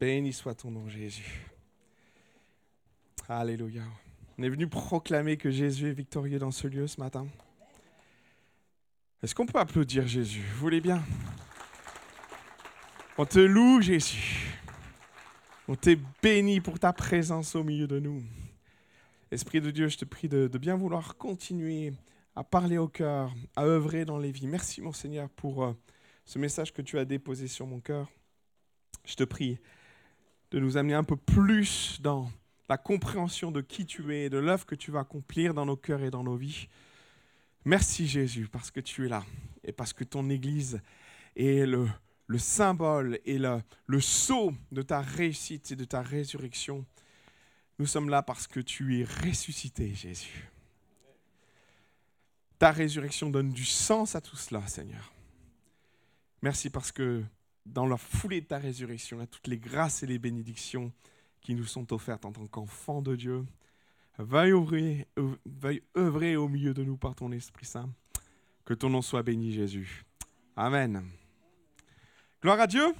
Béni soit ton nom, Jésus. Alléluia. On est venu proclamer que Jésus est victorieux dans ce lieu ce matin. Est-ce qu'on peut applaudir Jésus? Vous voulez bien? On te loue, Jésus. On t'est béni pour ta présence au milieu de nous. Esprit de Dieu, je te prie de, bien vouloir continuer à parler au cœur, à œuvrer dans les vies. Merci, mon Seigneur, pour euh, ce message que tu as déposé sur mon cœur. Je te prie de nous amener un peu plus dans la compréhension de qui tu es, de l'œuvre que tu vas accomplir dans nos cœurs et dans nos vies. Merci Jésus parce que tu es là et parce que ton Église est le, le symbole et le, le sceau de ta réussite et de ta résurrection. Nous sommes là parce que tu es ressuscité, Jésus. Ta résurrection donne du sens à tout cela, Seigneur. Merci parce que dans la foulée de ta résurrection, à toutes les grâces et les bénédictions qui nous sont offertes en tant qu'enfants de Dieu. Veuille, œuvrer au milieu de nous par ton Esprit Saint. Que ton nom soit béni, Jésus. Amen. Gloire à Dieu.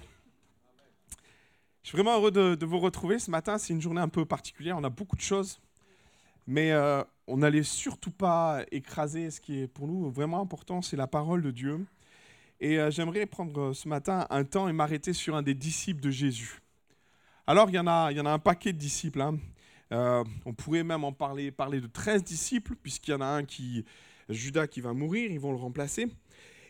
Je suis vraiment heureux de, vous retrouver ce matin. C'est une journée un peu particulière. On a beaucoup de choses. Mais euh, on n'allait surtout pas écraser ce qui est pour nous vraiment important, c'est la parole de Dieu. Et euh, j'aimerais prendre euh, ce matin un temps et m'arrêter sur un des disciples de Jésus. Alors, il y en a, il y en a un paquet de disciples. Hein. Euh, on pourrait même en parler, parler de 13 disciples, puisqu'il y en a un qui, Judas, qui va mourir, ils vont le remplacer.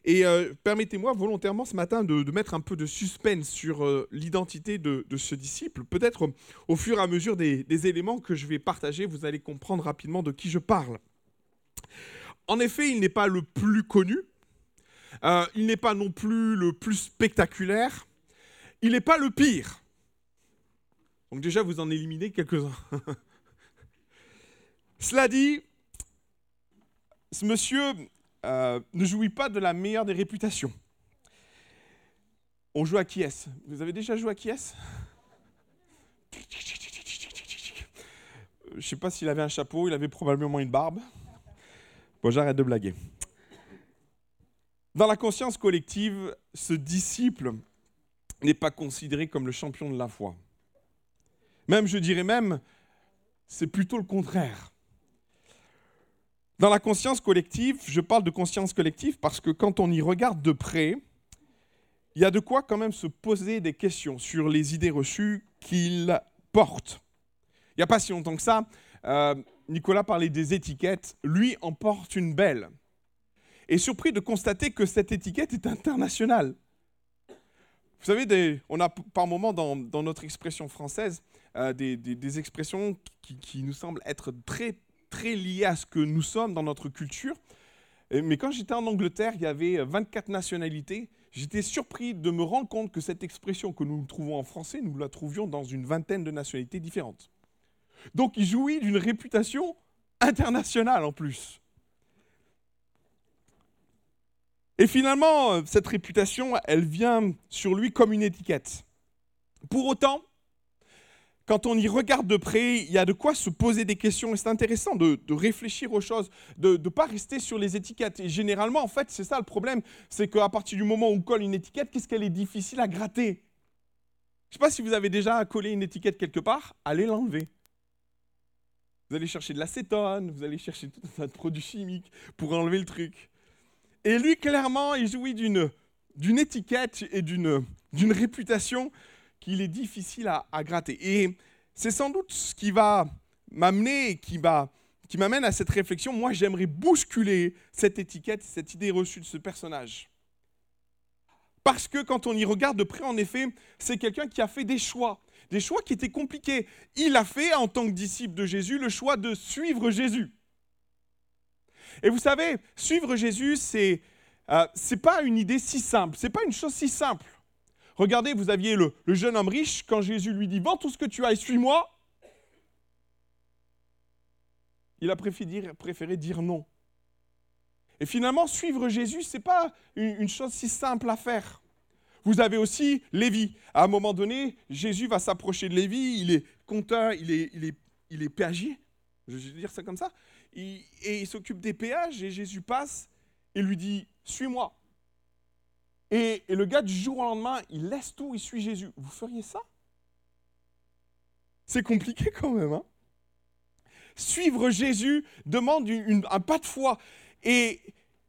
Et permettez-moi volontairement ce matin de, mettre un peu de suspense sur l'identité de, ce disciple. Peut-être au fur et à mesure des, des, éléments que je vais partager, vous allez comprendre rapidement de qui je parle. En effet, il n'est pas le plus connu, euh, il n'est pas non plus le plus spectaculaire. Il n'est pas le pire. Donc déjà, vous en éliminez quelques-uns. Cela dit, ce monsieur euh, ne jouit pas de la meilleure des réputations. On joue à qui est-ce? Vous avez déjà joué à qui est-ce? Je ne sais pas s'il avait un chapeau, il avait probablement une barbe. Bon, j'arrête de blaguer. Dans la conscience collective, ce disciple n'est pas considéré comme le champion de la foi. Même, je dirais même, c'est plutôt le contraire. Dans la conscience collective, je parle de conscience collective parce que quand on y regarde de près, il y a de quoi quand même se poser des questions sur les idées reçues qu'il porte. Il n'y a pas si longtemps que ça, euh, Nicolas parlait des étiquettes, lui en porte une belle est surpris de constater que cette étiquette est internationale. Vous savez, on a par moments dans, notre expression française euh, des, expressions qui, nous semblent être très, très liées à ce que nous sommes dans notre culture. Mais quand j'étais en Angleterre, il y avait 24 nationalités. J'étais surpris de me rendre compte que cette expression que nous trouvons en français, nous la trouvions dans une vingtaine de nationalités différentes. Donc il jouit d'une réputation internationale en plus. Et finalement, euh, cette réputation, elle vient sur lui comme une étiquette. Pour autant, quand on y regarde de près, il y a de quoi se poser des questions et c'est intéressant de, réfléchir aux choses, de ne pas rester sur les étiquettes. Et généralement, en fait, c'est ça le problème, c'est qu'à partir du moment où on colle une étiquette, qu'est-ce qu'elle est difficile à gratter? Je ne sais pas si vous avez déjà collé une étiquette quelque part, allez l'enlever. Vous allez chercher de l'acétone, vous allez chercher tout un tas de produits chimiques pour enlever le truc. Et lui, clairement, il jouit d'une, étiquette et d'une, réputation qu'il est difficile à, à, gratter. Et c'est sans doute ce qui va m'amener, qui, va, qui m'amène à cette réflexion. Moi, j'aimerais bousculer cette étiquette, cette idée reçue de ce personnage. Parce que quand on y regarde de près, en effet, c'est quelqu'un qui a fait des choix, des choix qui étaient compliqués. Il a fait, en tant que disciple de Jésus, le choix de suivre Jésus. Et vous savez, suivre Jésus, c'est euh, pas une idée si simple, c'est pas une chose si simple. Regardez, vous aviez le, jeune homme riche, quand Jésus lui dit Vends tout ce que tu as et suis-moi, il a préféré dire, non. Et finalement, suivre Jésus, ce n'est pas une, chose si simple à faire. Vous avez aussi Lévi. À un moment donné, Jésus va s'approcher de Lévi, il est compteur, il est, il est, il est péagier, je vais dire ça comme ça et il s'occupe des péages, et Jésus passe et lui dit, suis-moi. Et, le gars, du jour au lendemain, il laisse tout, il suit Jésus. Vous feriez ça? C'est compliqué quand même. Hein Suivre Jésus demande un pas de foi. Et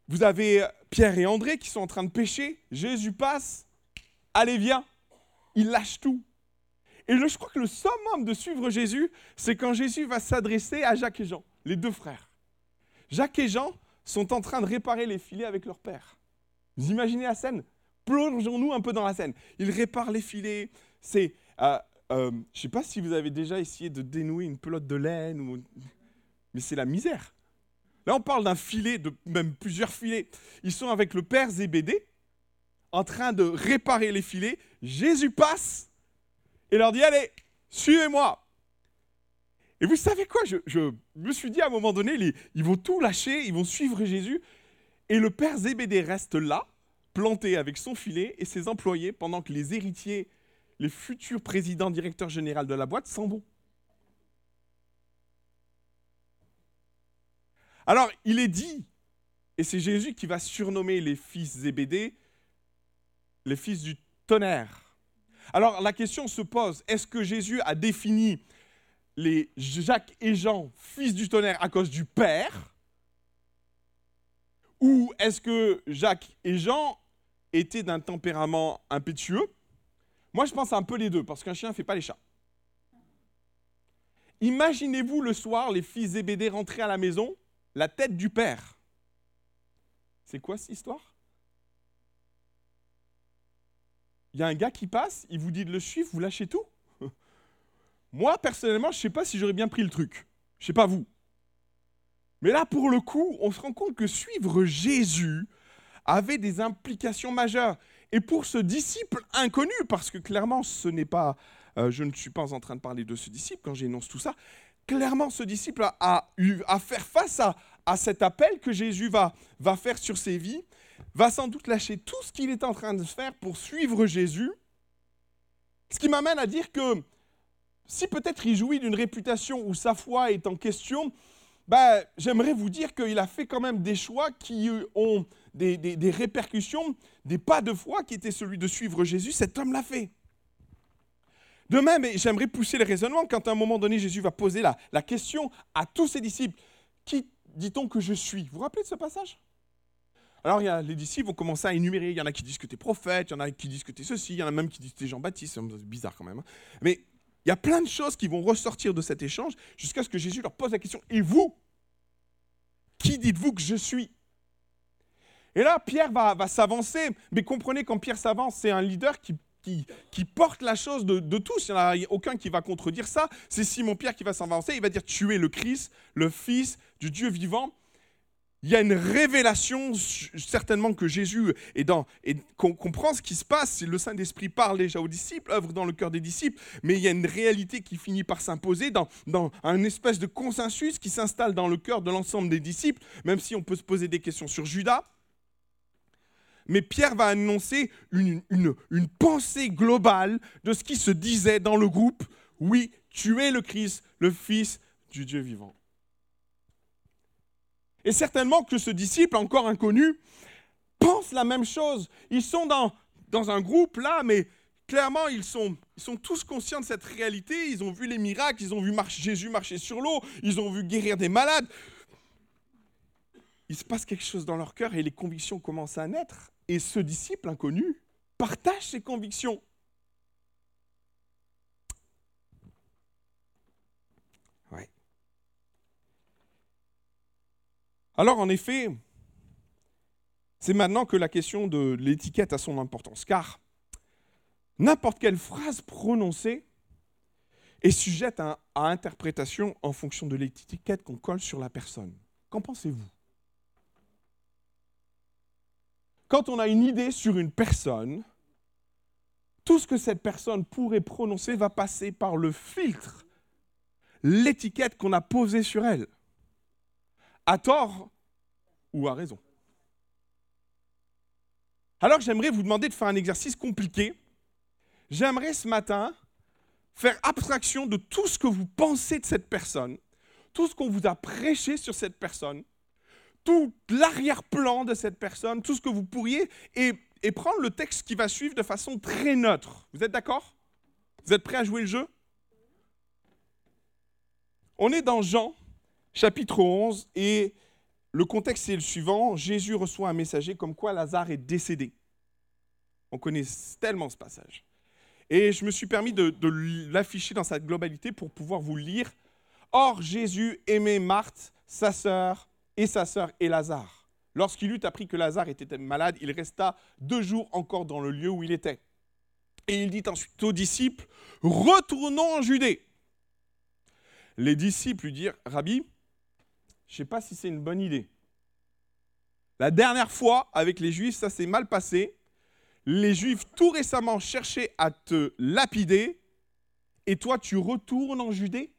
vous avez Pierre et André qui sont en train de pêcher. Jésus passe. Allez, viens. Il lâche tout. Et je crois que le summum de suivre Jésus, c'est quand Jésus va s'adresser à Jacques et Jean, les deux frères. Jacques et Jean sont en train de réparer les filets avec leur père. Vous imaginez la scène? Plongeons-nous un peu dans la scène. Ils réparent les filets. C'est, euh, euh, je ne sais pas si vous avez déjà essayé de dénouer une pelote de laine, mais c'est la misère. Là, on parle d'un filet, de même plusieurs filets. Ils sont avec le père Zébédée, en train de réparer les filets. Jésus passe et leur dit Allez, suivez-moi. Et vous savez quoi je, me suis dit à un moment donné ils vont tout lâcher, ils vont suivre Jésus. Et le père Zébédée reste là, planté avec son filet et ses employés, pendant que les héritiers, les futurs présidents, directeurs généraux de la boîte s'en vont. Alors, il est dit, et c'est Jésus qui va surnommer les fils Zébédée les fils du tonnerre. Alors, la question se pose, est-ce que Jésus a défini les Jacques et Jean, fils du tonnerre, à cause du Père? Ou est-ce que Jacques et Jean étaient d'un tempérament impétueux? Moi, je pense un peu les deux, parce qu'un chien ne fait pas les chats. Imaginez-vous le soir, les fils Zébédée rentrer à la maison la tête du Père. C'est quoi cette histoire? Il y a un gars qui passe, il vous dit de le suivre, vous lâchez tout? Moi, personnellement, je ne sais pas si j'aurais bien pris le truc. Je ne sais pas vous. Mais là, pour le coup, on se rend compte que suivre Jésus avait des implications majeures. Et pour ce disciple inconnu, parce que clairement, ce n'est pas, euh, je ne suis pas en train de parler de ce disciple quand j'énonce tout ça, clairement, ce disciple a, eu à faire face à, cet appel que Jésus va, va faire sur ses vies, va sans doute lâcher tout ce qu'il est en train de faire pour suivre Jésus. Ce qui m'amène à dire que si peut-être il jouit d'une réputation où sa foi est en question, ben, j'aimerais vous dire qu'il a fait quand même des choix qui ont des, répercussions, des pas de foi qui étaient celui de suivre Jésus. Cet homme l'a fait. De même, j'aimerais pousser le raisonnement quand à un moment donné Jésus va poser la, la question à tous ses disciples, qui dit-on que je suis? Vous vous rappelez de ce passage? Alors, il y a, les disciples vont commencer à énumérer. Il y en a qui disent que tu es prophète, il y en a qui disent que tu es ceci, il y en a même qui disent que tu es Jean-Baptiste. C'est bizarre quand même. Hein. Mais il y a plein de choses qui vont ressortir de cet échange jusqu'à ce que Jésus leur pose la question Et vous? Qui dites-vous que je suis? Et là, Pierre va, va s'avancer. Mais comprenez, quand Pierre s'avance, c'est un leader qui qui, porte la chose de, tous. Il n'y en a aucun qui va contredire ça. C'est Simon-Pierre qui va s'avancer. Il va dire Tu es le Christ, le Fils du Dieu vivant. Il y a une révélation, certainement que Jésus est dans, et qu'on comprend ce qui se passe. Le Saint-Esprit parle déjà aux disciples, œuvre dans le cœur des disciples, mais il y a une réalité qui finit par s'imposer dans, dans un espèce de consensus qui s'installe dans le cœur de l'ensemble des disciples, même si on peut se poser des questions sur Judas mais Pierre va annoncer une, pensée globale de ce qui se disait dans le groupe. Oui, tu es le Christ, le Fils du Dieu vivant. Et certainement que ce disciple, encore inconnu, pense la même chose. Ils sont dans, dans un groupe là, mais clairement, ils sont, ils sont tous conscients de cette réalité. Ils ont vu les miracles, ils ont vu Jésus marcher sur l'eau, ils ont vu guérir des malades. Il se passe quelque chose dans leur cœur et les convictions commencent à naître. Et ce disciple inconnu partage ses convictions. Alors en effet, c'est maintenant que la question de l'étiquette a son importance, car n'importe quelle phrase prononcée est sujette à, interprétation en fonction de l'étiquette qu'on colle sur la personne. Qu'en pensez-vous? Quand on a une idée sur une personne, tout ce que cette personne pourrait prononcer va passer par le filtre, l'étiquette qu'on a posée sur elle, à tort ou à raison. Alors j'aimerais vous demander de faire un exercice compliqué. J'aimerais ce matin faire abstraction de tout ce que vous pensez de cette personne, tout ce qu'on vous a prêché sur cette personne, tout l'arrière-plan de cette personne, tout ce que vous pourriez, et, prendre le texte qui va suivre de façon très neutre. Vous êtes d'accord? Vous êtes prêts à jouer le jeu? On est dans Jean, chapitre 11, et le contexte est le suivant. Jésus reçoit un messager comme quoi Lazare est décédé. On connaît tellement ce passage. Et je me suis permis de, l'afficher dans sa globalité pour pouvoir vous lire. Or, Jésus aimait Marthe, sa sœur, et sa sœur et Lazare. Lorsqu'il eut appris que Lazare était malade, il resta deux jours encore dans le lieu où il était. Et il dit ensuite aux disciples, retournons en Judée. Les disciples lui dirent, Rabbi, je ne sais pas si c'est une bonne idée. La dernière fois, avec les Juifs, ça s'est mal passé. Les Juifs, tout récemment, cherchaient à te lapider, et toi, tu retournes en Judée?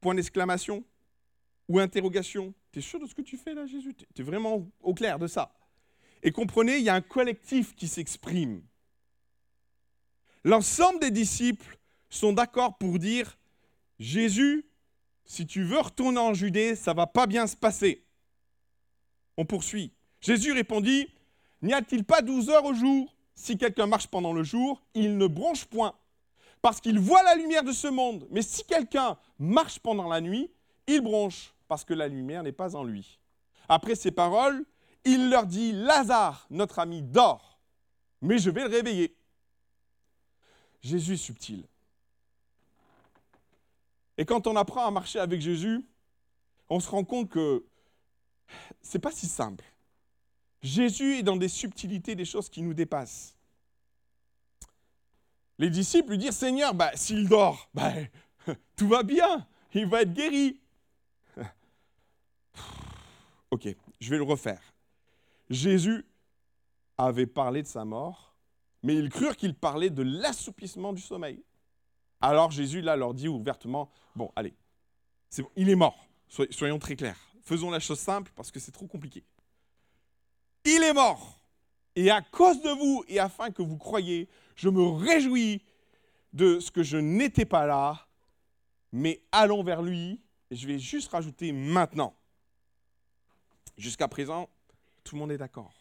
Point d'exclamation ou interrogation. Tu es sûr de ce que tu fais là, Jésus? Tu es vraiment au clair de ça? Et comprenez, il y a un collectif qui s'exprime. L'ensemble des disciples sont d'accord pour dire, Jésus, si tu veux retourner en Judée, ça va pas bien se passer. On poursuit. Jésus répondit, N'y a-t-il pas douze heures au jour? Si quelqu'un marche pendant le jour, il ne bronche point, parce qu'il voit la lumière de ce monde. Mais si quelqu'un marche pendant la nuit, il bronche, parce que la lumière n'est pas en lui. Après ces paroles, il leur dit, Lazare, notre ami, dort, mais je vais le réveiller. Jésus subtil. Et quand on apprend à marcher avec Jésus, on se rend compte que c'est pas si simple. Jésus est dans des subtilités, des choses qui nous dépassent. Les disciples lui disent Seigneur, bah, s'il dort, bah, tout va bien, il va être guéri. ok, je vais le refaire. Jésus avait parlé de sa mort, mais ils crurent qu'il parlait de l'assoupissement du sommeil. Alors Jésus, là, leur dit ouvertement, bon, allez, il est mort, soyons très clairs. Faisons la chose simple parce que c'est trop compliqué. Il est mort. Et à cause de vous et afin que vous croyiez, je me réjouis de ce que je n'étais pas là, mais allons vers lui. Et je vais juste rajouter maintenant. Jusqu'à présent, tout le monde est d'accord.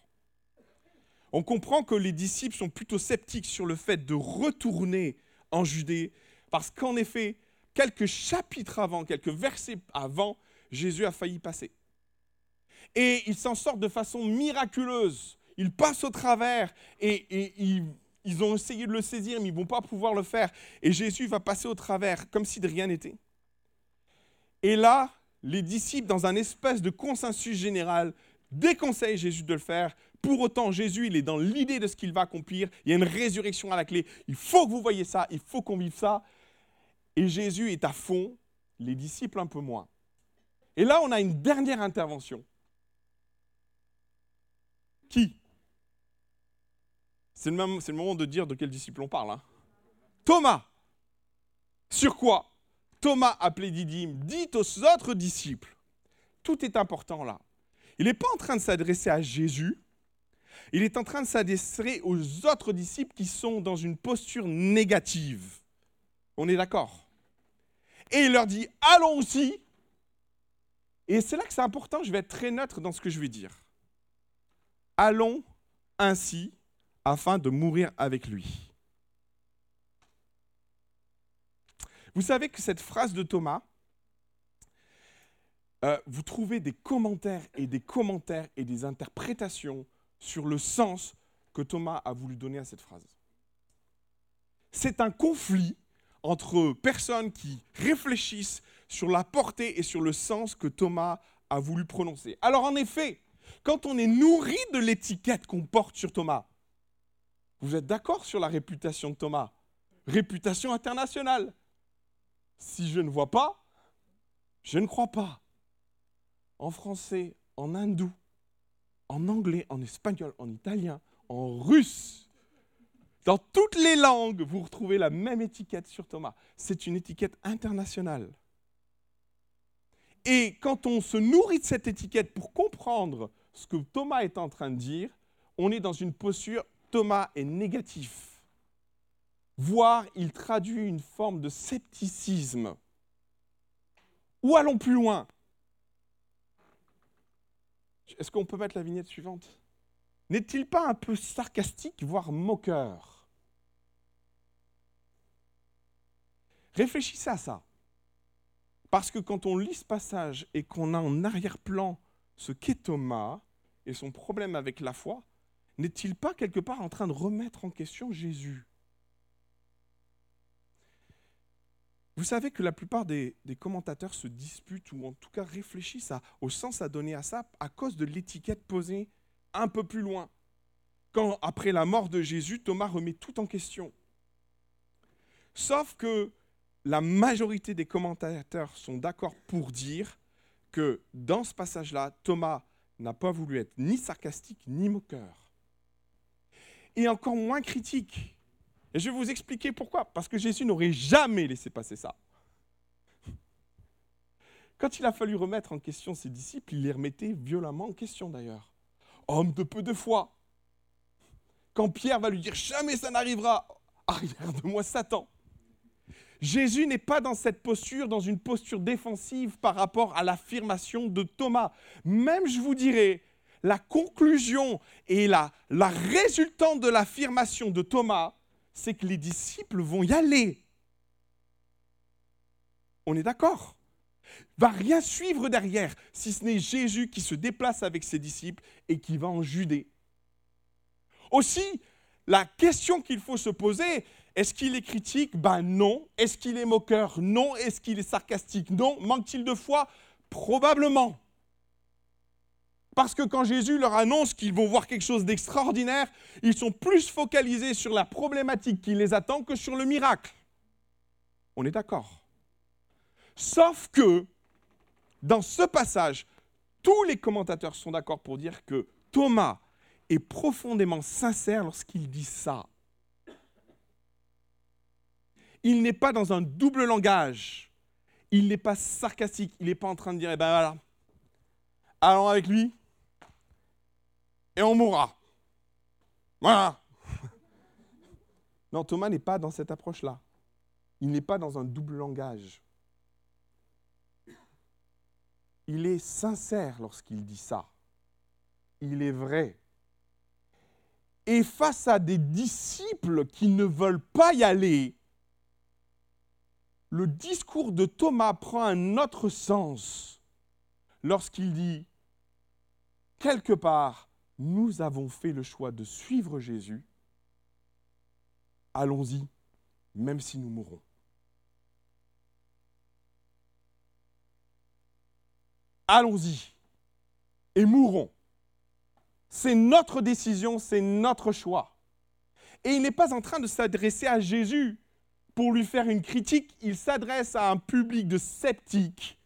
On comprend que les disciples sont plutôt sceptiques sur le fait de retourner en Judée parce qu'en effet, quelques chapitres avant, quelques versets avant, Jésus a failli passer. Et il s'en sort de façon miraculeuse. Il passe au travers et, ils, ont essayé de le saisir, mais ils ne vont pas pouvoir le faire. Et Jésus va passer au travers comme si de rien n'était. Et là, les disciples, dans un espèce de consensus général, déconseillent Jésus de le faire. Pour autant, Jésus, il est dans l'idée de ce qu'il va accomplir. Il y a une résurrection à la clé. Il faut que vous voyez ça, il faut qu'on vive ça. Et Jésus est à fond, les disciples un peu moins. Et là, on a une dernière intervention. Qui? C'est le, moment de dire de quel disciple on parle. Hein. Thomas. Sur quoi? Thomas, appelé Didyme, dit aux autres disciples. Tout est important là. Il n'est pas en train de s'adresser à Jésus, il est en train de s'adresser aux autres disciples qui sont dans une posture négative. On est d'accord? Et il leur dit allons aussi. Et c'est là que c'est important, je vais être très neutre dans ce que je vais dire. Allons ainsi afin de mourir avec lui. Vous savez que cette phrase de Thomas, euh, vous trouvez des commentaires et des commentaires et des interprétations sur le sens que Thomas a voulu donner à cette phrase. C'est un conflit entre personnes qui réfléchissent sur la portée et sur le sens que Thomas a voulu prononcer. Alors en effet, quand on est nourri de l'étiquette qu'on porte sur Thomas, vous êtes d'accord sur la réputation de Thomas? Réputation internationale. Si je ne vois pas, je ne crois pas. En français, en hindou, en anglais, en espagnol, en italien, en russe, dans toutes les langues, vous retrouvez la même étiquette sur Thomas. C'est une étiquette internationale. Et quand on se nourrit de cette étiquette pour comprendre ce que Thomas est en train de dire, on est dans une posture Thomas est négatif. Voire il traduit une forme de scepticisme. Ou allons plus loin. Est-ce qu'on peut mettre la vignette suivante? N'est-il pas un peu sarcastique, voire moqueur? Réfléchissez à ça. Parce que quand on lit ce passage et qu'on a en arrière-plan ce qu'est Thomas et son problème avec la foi, n'est-il pas quelque part en train de remettre en question Jésus? Vous savez que la plupart des, commentateurs se disputent ou en tout cas réfléchissent au sens à donner à ça à cause de l'étiquette posée un peu plus loin. Quand, après la mort de Jésus, Thomas remet tout en question. Sauf que la majorité des commentateurs sont d'accord pour dire que dans ce passage-là, Thomas n'a pas voulu être ni sarcastique ni moqueur. Et encore moins critique. Et je vais vous expliquer pourquoi. Parce que Jésus n'aurait jamais laissé passer ça. Quand il a fallu remettre en question ses disciples, il les remettait violemment en question d'ailleurs. Homme de peu de foi. Quand Pierre va lui dire jamais ça n'arrivera, arrière de moi Satan. Jésus n'est pas dans cette posture, dans une posture défensive par rapport à l'affirmation de Thomas. Même, je vous dirais, la conclusion et la, la résultante de l'affirmation de Thomas, c'est que les disciples vont y aller. On est d'accord? Va rien suivre derrière, si ce n'est Jésus qui se déplace avec ses disciples et qui va en Judée. Aussi, la question qu'il faut se poser, est-ce qu'il est critique? Ben non. Est-ce qu'il est moqueur? Non. Est-ce qu'il est sarcastique? Non. Manque-t-il de foi? Probablement. Parce que quand Jésus leur annonce qu'ils vont voir quelque chose d'extraordinaire, ils sont plus focalisés sur la problématique qui les attend que sur le miracle. On est d'accord. Sauf que, dans ce passage, tous les commentateurs sont d'accord pour dire que Thomas est profondément sincère lorsqu'il dit ça. Il n'est pas dans un double langage. Il n'est pas sarcastique. Il n'est pas en train de dire, eh ben voilà, allons avec lui, et on mourra. Voilà. Non, Thomas n'est pas dans cette approche-là. Il n'est pas dans un double langage. Il est sincère lorsqu'il dit ça. Il est vrai. Et face à des disciples qui ne veulent pas y aller, le discours de Thomas prend un autre sens lorsqu'il dit, quelque part, nous avons fait le choix de suivre Jésus, allons-y, même si nous mourrons. Allons-y et mourrons. C'est notre décision, c'est notre choix. Et il n'est pas en train de s'adresser à Jésus pour lui faire une critique, il s'adresse à un public de sceptiques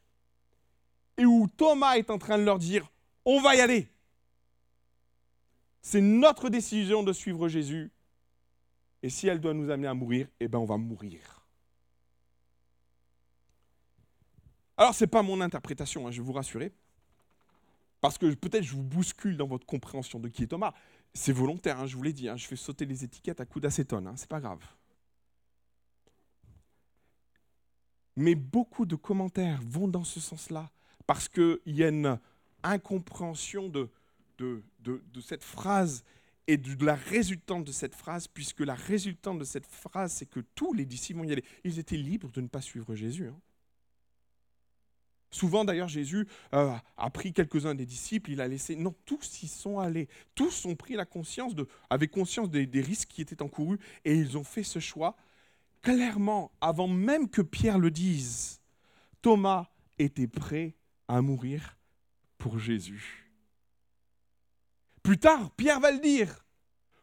et où Thomas est en train de leur dire, on va y aller. C'est notre décision de suivre Jésus. Et si elle doit nous amener à mourir, eh bien on va mourir. Alors ce n'est pas mon interprétation, hein, je vais vous rassurer. Parce que peut-être je vous bouscule dans votre compréhension de qui est Thomas. C'est volontaire, hein, je vous l'ai dit, hein, je fais sauter les étiquettes à coups d'acétone, c'est pas grave. Mais beaucoup de commentaires vont dans ce sens-là, parce qu'il y a une incompréhension de, de, cette phrase et de la résultante de cette phrase, puisque la résultante de cette phrase, c'est que tous les disciples vont y aller. Ils étaient libres de ne pas suivre Jésus. Hein. Souvent d'ailleurs Jésus euh, a pris quelques-uns des disciples, il a laissé... Non, tous y sont allés. Tous ont pris la conscience, de, avaient conscience des, risques qui étaient encourus et ils ont fait ce choix clairement, avant même que Pierre le dise. Thomas était prêt à mourir pour Jésus. Plus tard, Pierre va le dire.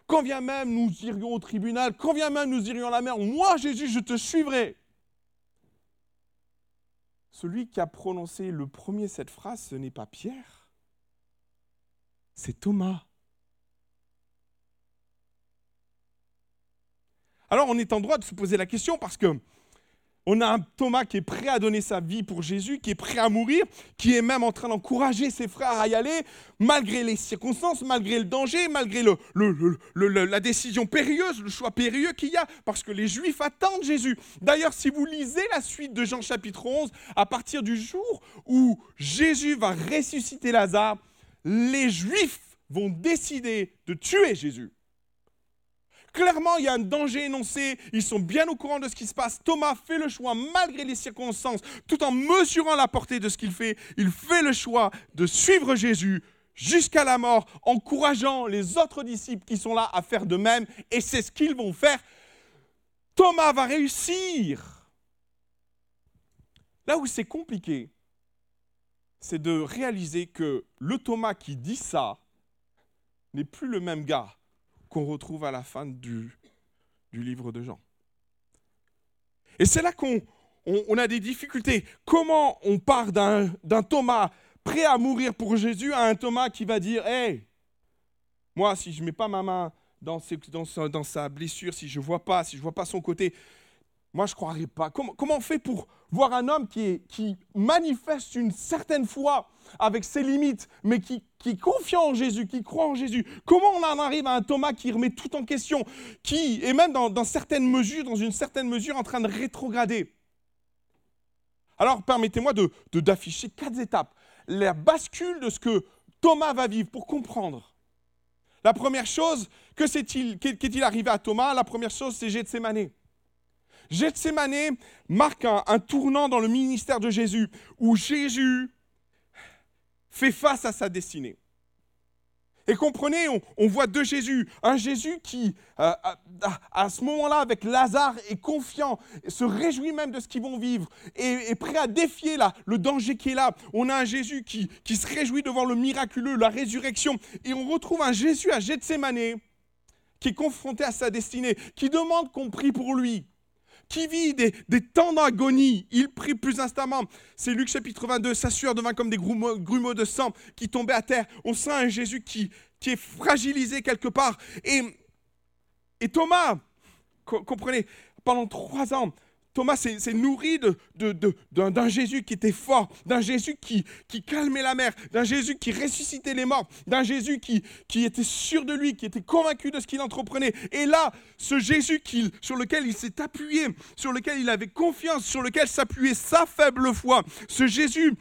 Quand vient même nous irions au tribunal, quand vient même nous irions à la mer, moi Jésus, je te suivrai. Celui qui a prononcé le premier cette phrase, ce n'est pas Pierre, c'est Thomas. Alors on est en droit de se poser la question parce que on a un Thomas qui est prêt à donner sa vie pour Jésus, qui est prêt à mourir, qui est même en train d'encourager ses frères à y aller, malgré les circonstances, malgré le danger, malgré la décision périlleuse, le choix périlleux qu'il y a, parce que les Juifs attendent Jésus. D'ailleurs, si vous lisez la suite de Jean chapitre 11, à partir du jour où Jésus va ressusciter Lazare, les Juifs vont décider de tuer Jésus. Clairement, il y a un danger énoncé. Ils sont bien au courant de ce qui se passe. Thomas fait le choix, malgré les circonstances, tout en mesurant la portée de ce qu'il fait. Il fait le choix de suivre Jésus jusqu'à la mort, encourageant les autres disciples qui sont là à faire de même. Et c'est ce qu'ils vont faire. Thomas va réussir. Là où c'est compliqué, c'est de réaliser que le Thomas qui dit ça n'est plus le même gars qu'on retrouve à la fin du, du livre de Jean. Et c'est là qu'on on, a des difficultés. Comment on part d'un Thomas prêt à mourir pour Jésus à un Thomas qui va dire Hé, moi, si je ne mets pas ma main dans, sa blessure, si je vois pas, si je vois pas son côté, moi, je ne croirais pas. Comment, on fait pour voir un homme qui, est, qui manifeste une certaine foi avec ses limites, mais qui, qui est confiant en Jésus, qui croit en Jésus? Comment on en arrive à un Thomas qui remet tout en question, qui est même dans, certaines mesures, dans une certaine mesure, en train de rétrograder? Alors, permettez-moi de, d'afficher quatre étapes. La bascule de ce que Thomas va vivre pour comprendre. La première chose, que c'est-il, qu'est-il arrivé à Thomas? La première chose, c'est Gethsemane. Gethsemane marque un, tournant dans le ministère de Jésus, où Jésus fait face à sa destinée. Et comprenez, on, voit deux Jésus. Un Jésus qui, euh, à, ce moment-là, avec Lazare, est confiant, se réjouit même de ce qu'ils vont vivre, et est prêt à défier là, le danger qui est là. On a un Jésus qui, qui se réjouit devant le miraculeux, la résurrection. Et on retrouve un Jésus à Gethsemane qui est confronté à sa destinée, qui demande qu'on prie pour lui qui vit des, temps d'agonie? Il prie plus instamment. C'est Luc chapitre 22, sa sueur devint comme des grumeaux, de sang qui tombaient à terre. On sent un Jésus qui, est fragilisé quelque part. Et Thomas, comprenez, pendant trois ans, Thomas s'est nourri d'un Jésus qui était fort, d'un Jésus qui, calmait la mer, d'un Jésus qui ressuscitait les morts, d'un Jésus qui, était sûr de lui, qui était convaincu de ce qu'il entreprenait. Et là, ce Jésus sur lequel il s'est appuyé, sur lequel il avait confiance, sur lequel s'appuyait sa faible foi, ce Jésus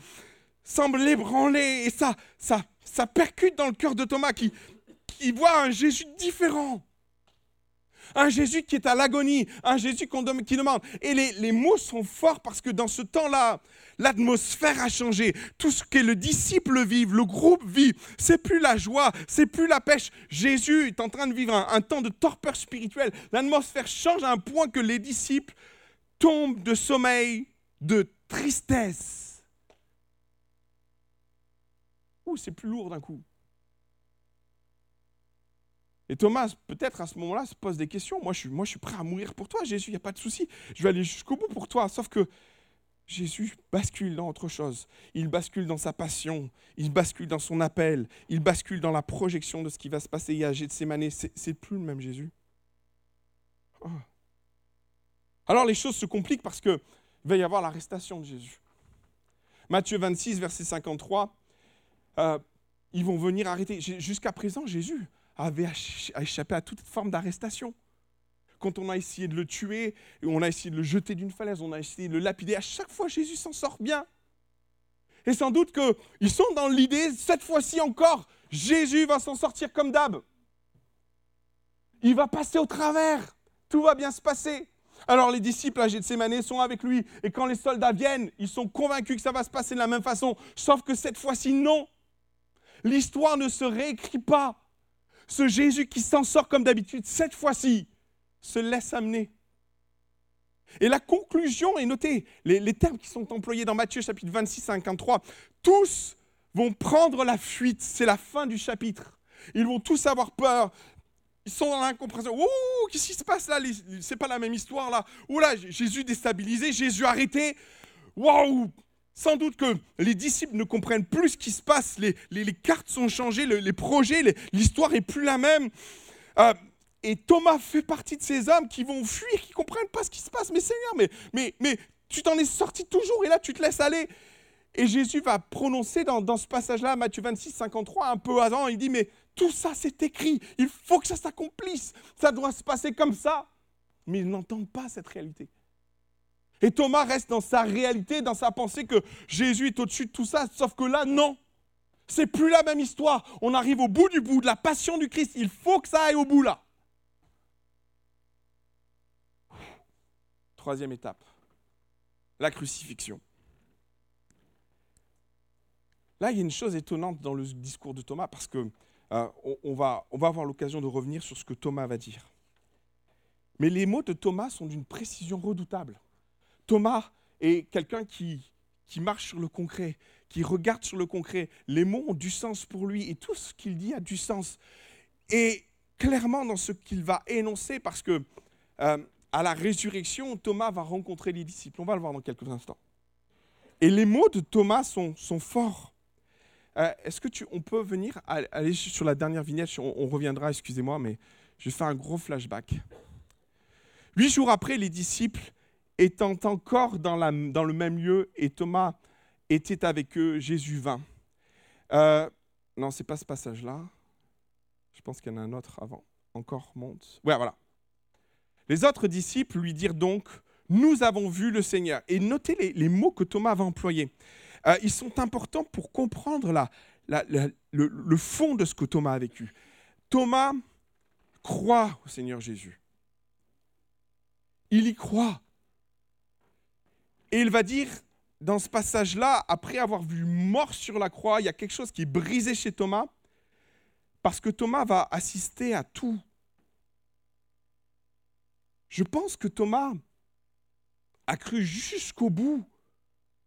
semble l'ébranler et ça, ça, ça percute dans le cœur de Thomas qui, qui voit un Jésus différent. Un Jésus qui est à l'agonie, un Jésus qui demande. Et les, mots sont forts parce que dans ce temps-là, l'atmosphère a changé. Tout ce que le disciple vit, le groupe vit, c'est plus la joie, c'est plus la pêche. Jésus est en train de vivre un, temps de torpeur spirituelle. L'atmosphère change à un point que les disciples tombent de sommeil, de tristesse. Ouh, c'est plus lourd d'un coup. Et Thomas, peut-être à ce moment-là, se pose des questions. Moi je, suis, moi, je suis prêt à mourir pour toi, Jésus, il n'y a pas de souci. Je vais aller jusqu'au bout pour toi. Sauf que Jésus bascule dans autre chose. Il bascule dans sa passion, il bascule dans son appel, il bascule dans la projection de ce qui va se passer. A Gethsemane, c'est plus le même Jésus. Oh. Alors les choses se compliquent parce qu'il va y avoir l'arrestation de Jésus. Matthieu 26, verset 53, euh, ils vont venir arrêter. Jusqu'à présent, Jésus, avait échappé à toute forme d'arrestation. Quand on a essayé de le tuer, on a essayé de le jeter d'une falaise, on a essayé de le lapider, à chaque fois Jésus s'en sort bien. Et sans doute qu'ils sont dans l'idée, cette fois-ci encore, Jésus va s'en sortir comme d'hab. Il va passer au travers. Tout va bien se passer. Alors les disciples à Gethsemane sont avec lui. Et quand les soldats viennent, ils sont convaincus que ça va se passer de la même façon. Sauf que cette fois-ci, non. L'histoire ne se réécrit pas ce Jésus qui s'en sort comme d'habitude, cette fois-ci, se laisse amener. Et la conclusion est notée, les, termes qui sont employés dans Matthieu chapitre 26 53, tous vont prendre la fuite, c'est la fin du chapitre. Ils vont tous avoir peur, ils sont dans l'incompréhension. Ouh, qu'est-ce qui se passe là? C'est pas la même histoire là. Ouh là, Jésus déstabilisé, Jésus arrêté. Waouh sans doute que les disciples ne comprennent plus ce qui se passe, les, cartes sont changées, les, projets, l'histoire est plus la même. Euh, et Thomas fait partie de ces hommes qui vont fuir, qui ne comprennent pas ce qui se passe. Mais Seigneur, mais, tu t'en es sorti toujours et là tu te laisses aller. Et Jésus va prononcer dans, dans ce passage-là, Matthieu 26, 53, un peu avant, il dit, mais tout ça c'est écrit, il faut que ça s'accomplisse, ça doit se passer comme ça. Mais ils n'entendent pas cette réalité. Et Thomas reste dans sa réalité, dans sa pensée que Jésus est au-dessus de tout ça, sauf que là, non. C'est plus la même histoire. On arrive au bout du bout de la passion du Christ. Il faut que ça aille au bout là. troisième étape, la crucifixion. Là, il y a une chose étonnante dans le discours de Thomas parce que euh, on, va, on va avoir l'occasion de revenir sur ce que Thomas va dire. Mais les mots de Thomas sont d'une précision redoutable. Thomas est quelqu'un qui, qui marche sur le concret, qui regarde sur le concret. Les mots ont du sens pour lui et tout ce qu'il dit a du sens. Et clairement dans ce qu'il va énoncer, parce que euh, à la résurrection, Thomas va rencontrer les disciples. On va le voir dans quelques instants. Et les mots de Thomas sont, sont forts. Euh, est-ce que tu, on peut venir aller sur la dernière vignette? On, reviendra, excusez-moi, mais je fais un gros flashback. Huit jours après, les disciples étant encore dans, le même lieu et Thomas était avec eux, Jésus vint. Euh, non, c'est pas ce passage-là. Je pense qu'il y en a un autre avant. Encore monte. Ouais, voilà. Les autres disciples lui dirent donc Nous avons vu le Seigneur. Et notez les, mots que Thomas va employer. Euh, ils sont importants pour comprendre le, fond de ce que Thomas a vécu. Thomas croit au Seigneur Jésus. Il y croit. Et il va dire, dans ce passage-là, après avoir vu mort sur la croix, il y a quelque chose qui est brisé chez Thomas, parce que Thomas va assister à tout. Je pense que Thomas a cru jusqu'au bout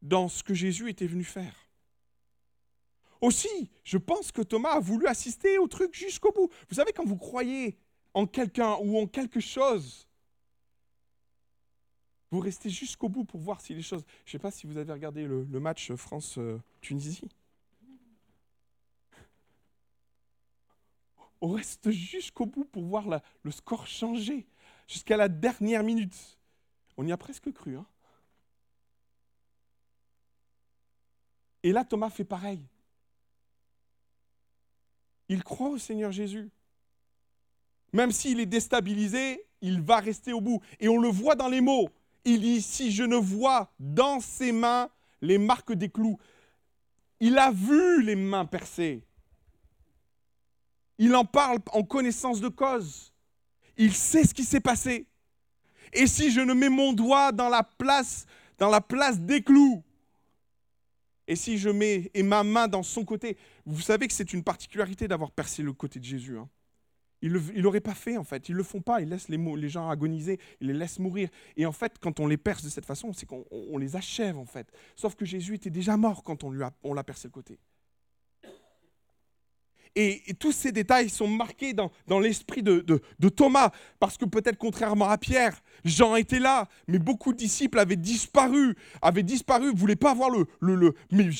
dans ce que Jésus était venu faire. Aussi, je pense que Thomas a voulu assister au truc jusqu'au bout. Vous savez, quand vous croyez en quelqu'un ou en quelque chose, vous restez jusqu'au bout pour voir si les choses... Je ne sais pas si vous avez regardé le, match France-Tunisie. On reste jusqu'au bout pour voir le score changer, jusqu'à la dernière minute. On y a presque cru. Hein Et là, Thomas fait pareil. Il croit au Seigneur Jésus. Même s'il est déstabilisé, il va rester au bout. Et on le voit dans les mots. Il dit, si je ne vois dans ses mains les marques des clous, il a vu les mains percées. Il en parle en connaissance de cause. Il sait ce qui s'est passé. Et si je ne mets mon doigt dans la place, dans la place des clous, et si je mets ma main dans son côté, vous savez que c'est une particularité d'avoir percé le côté de Jésus. Hein. Ils ne l'auraient pas fait en fait, ils ne le font pas, ils laissent les, gens agoniser, ils les laissent mourir. Et en fait, quand on les perce de cette façon, c'est qu'on les achève en fait. Sauf que Jésus était déjà mort quand on, l'a percé le côté. Et, tous ces détails sont marqués dans, l'esprit de, Thomas, parce que peut-être contrairement à Pierre, Jean était là, mais beaucoup de disciples avaient disparu, avaient disparu, ne voulaient pas voir le, le, Mais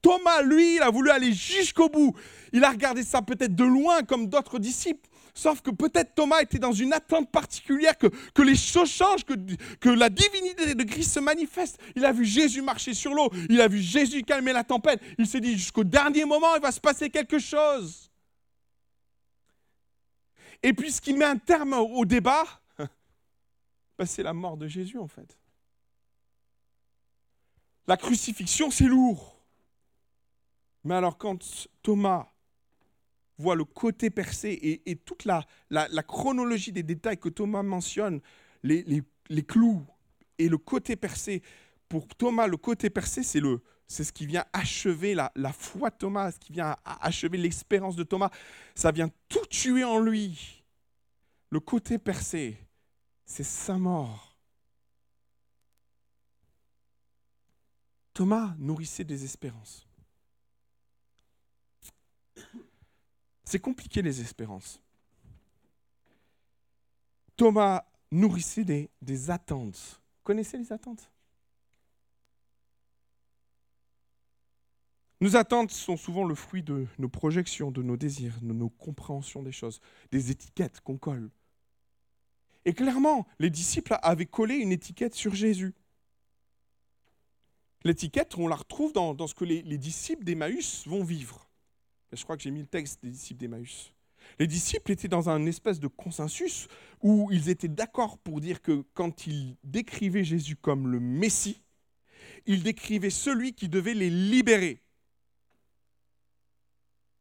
Thomas, lui, il a voulu aller jusqu'au bout. Il a regardé ça peut-être de loin, comme d'autres disciples. Sauf que peut-être Thomas était dans une attente particulière que, les choses changent, que, que la divinité de Christ se manifeste. Il a vu Jésus marcher sur l'eau, il a vu Jésus calmer la tempête. Il s'est dit jusqu'au dernier moment, il va se passer quelque chose. Et puis ce qui met un terme au débat, ben, c'est la mort de Jésus en fait. La crucifixion, c'est lourd. Mais alors quand Thomas voit le côté percé et, toute la, chronologie des détails que Thomas mentionne, les, clous et le côté percé, pour Thomas, le côté percé, c'est le, c'est ce qui vient achever la, la, foi de Thomas, ce qui vient achever l'espérance de Thomas. Ça vient tout tuer en lui. Le côté percé, c'est sa mort. Thomas nourrissait des espérances. C'est compliqué les espérances. Thomas nourrissait des, attentes. Vous connaissez les attentes? Nos attentes sont souvent le fruit de nos projections, de nos désirs, de nos compréhensions des choses, des étiquettes qu'on colle. Et clairement, les disciples avaient collé une étiquette sur Jésus. L'étiquette, on la retrouve dans, dans ce que les, les disciples d'Emmaüs vont vivre. Je crois que j'ai mis le texte des disciples d'Emmaüs. Les disciples étaient dans un espèce de consensus où ils étaient d'accord pour dire que quand ils décrivaient Jésus comme le Messie, ils décrivaient celui qui devait les libérer.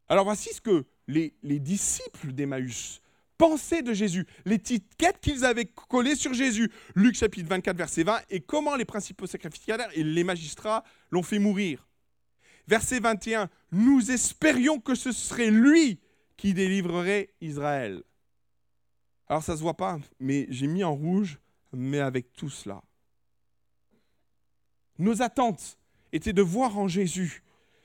Alors voici ce que les, les disciples d'Emmaüs pensée de Jésus, l'étiquette qu'ils avaient collée sur Jésus. Luc chapitre 24, verset 20, et comment les principaux sacrificateurs et les magistrats l'ont fait mourir. Verset 21, nous espérions que ce serait lui qui délivrerait Israël. Alors ça ne se voit pas, mais j'ai mis en rouge, mais avec tout cela. Nos attentes étaient de voir en Jésus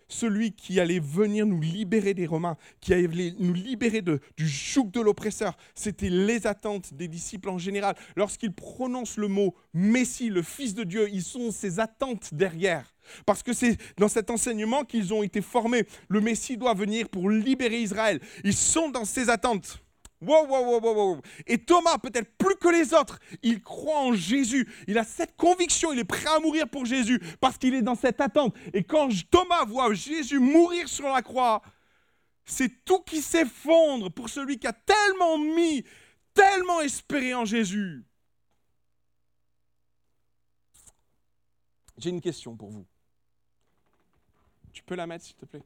celui qui allait venir nous libérer des Romains, qui allait nous libérer du joug de l'oppresseur. C'était les attentes des disciples en général. Lorsqu'ils prononcent le mot Messie, le Fils de Dieu, ils sont ces attentes derrière. Parce que c'est dans cet enseignement qu'ils ont été formés. Le Messie doit venir pour libérer Israël. Ils sont dans ces attentes. Wow, wow, wow, wow, Et Thomas, peut-être plus que les autres, il croit en Jésus. Il a cette conviction, il est prêt à mourir pour Jésus parce qu'il est dans cette attente. Et quand Thomas voit Jésus mourir sur la croix, c'est tout qui s'effondre pour celui qui a tellement mis, tellement espéré en Jésus. J'ai une question pour vous. Tu peux la mettre, s'il te plaît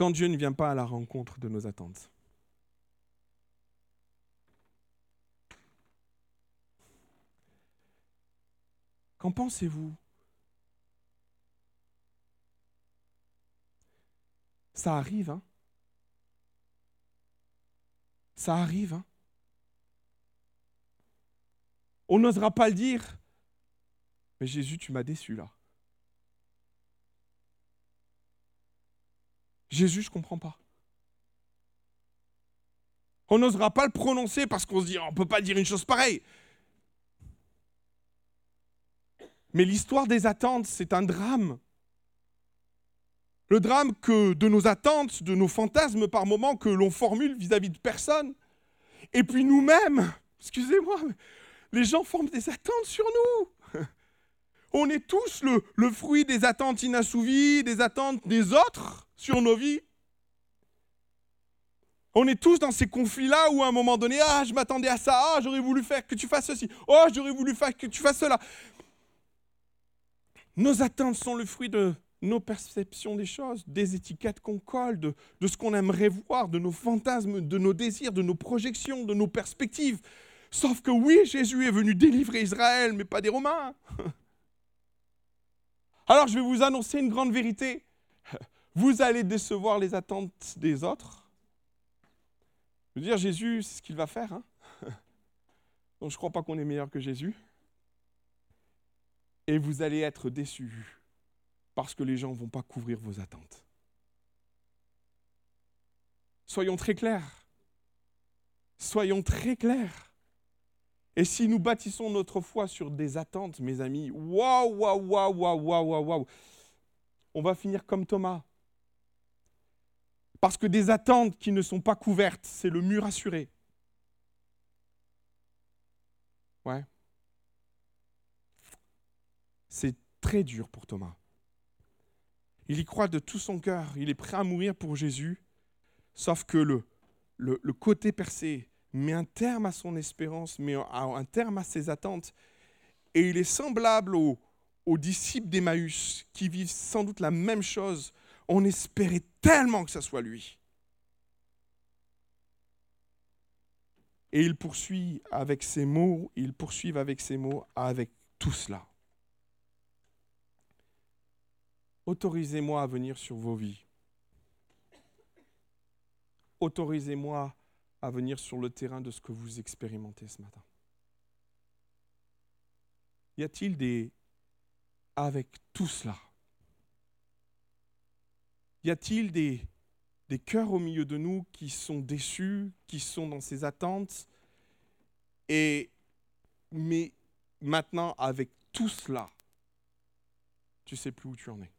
quand Dieu ne vient pas à la rencontre de nos attentes. Qu'en pensez-vous? Ça arrive, hein? Ça arrive, hein? On n'osera pas le dire. Mais Jésus, tu m'as déçu là. Jésus, je ne comprends pas. On n'osera pas le prononcer parce qu'on se dit, on ne peut pas dire une chose pareille. Mais l'histoire des attentes, c'est un drame. Le drame que de nos attentes, de nos fantasmes par moments que l'on formule vis-à-vis de personnes. Et puis nous-mêmes, excusez-moi, les gens forment des attentes sur nous. On est tous le, fruit des attentes inassouvies, des attentes des autres sur nos vies. On est tous dans ces conflits-là où à un moment donné, ah, je m'attendais à ça, ah, j'aurais voulu faire que tu fasses ceci, oh, j'aurais voulu faire que tu fasses cela. Nos attentes sont le fruit de nos perceptions des choses, des étiquettes qu'on colle, de ce qu'on aimerait voir, de nos fantasmes, de nos désirs, de nos projections, de nos perspectives. Sauf que oui, Jésus est venu délivrer Israël, mais pas des Romains. Alors je vais vous annoncer une grande vérité vous allez décevoir les attentes des autres. Je veux dire, Jésus, c'est ce qu'il va faire. Hein Donc je ne crois pas qu'on est meilleur que Jésus. Et vous allez être déçus parce que les gens ne vont pas couvrir vos attentes. Soyons très clairs. Soyons très clairs. Et si nous bâtissons notre foi sur des attentes, mes amis, waouh, waouh, waouh, waouh, waouh, waouh, on va finir comme Thomas. Parce que des attentes qui ne sont pas couvertes, c'est le mur assuré. Ouais. C'est très dur pour Thomas. Il y croit de tout son cœur, il est prêt à mourir pour Jésus, sauf que le, le, côté percé met un terme à son espérance, met un terme à ses attentes, et il est semblable aux, disciples d'Emmaüs qui vivent sans doute la même chose on espérait tellement que ce soit lui. Et il poursuit avec ces mots, ils poursuivent avec ces mots, avec tout cela. Autorisez-moi à venir sur vos vies. Autorisez-moi à venir sur le terrain de ce que vous expérimentez ce matin. Y a-t-il des... avec tout cela? Y a-t-il des, des cœurs au milieu de nous qui sont déçus, qui sont dans ces attentes? Et mais maintenant, avec tout cela, tu sais plus où tu en es.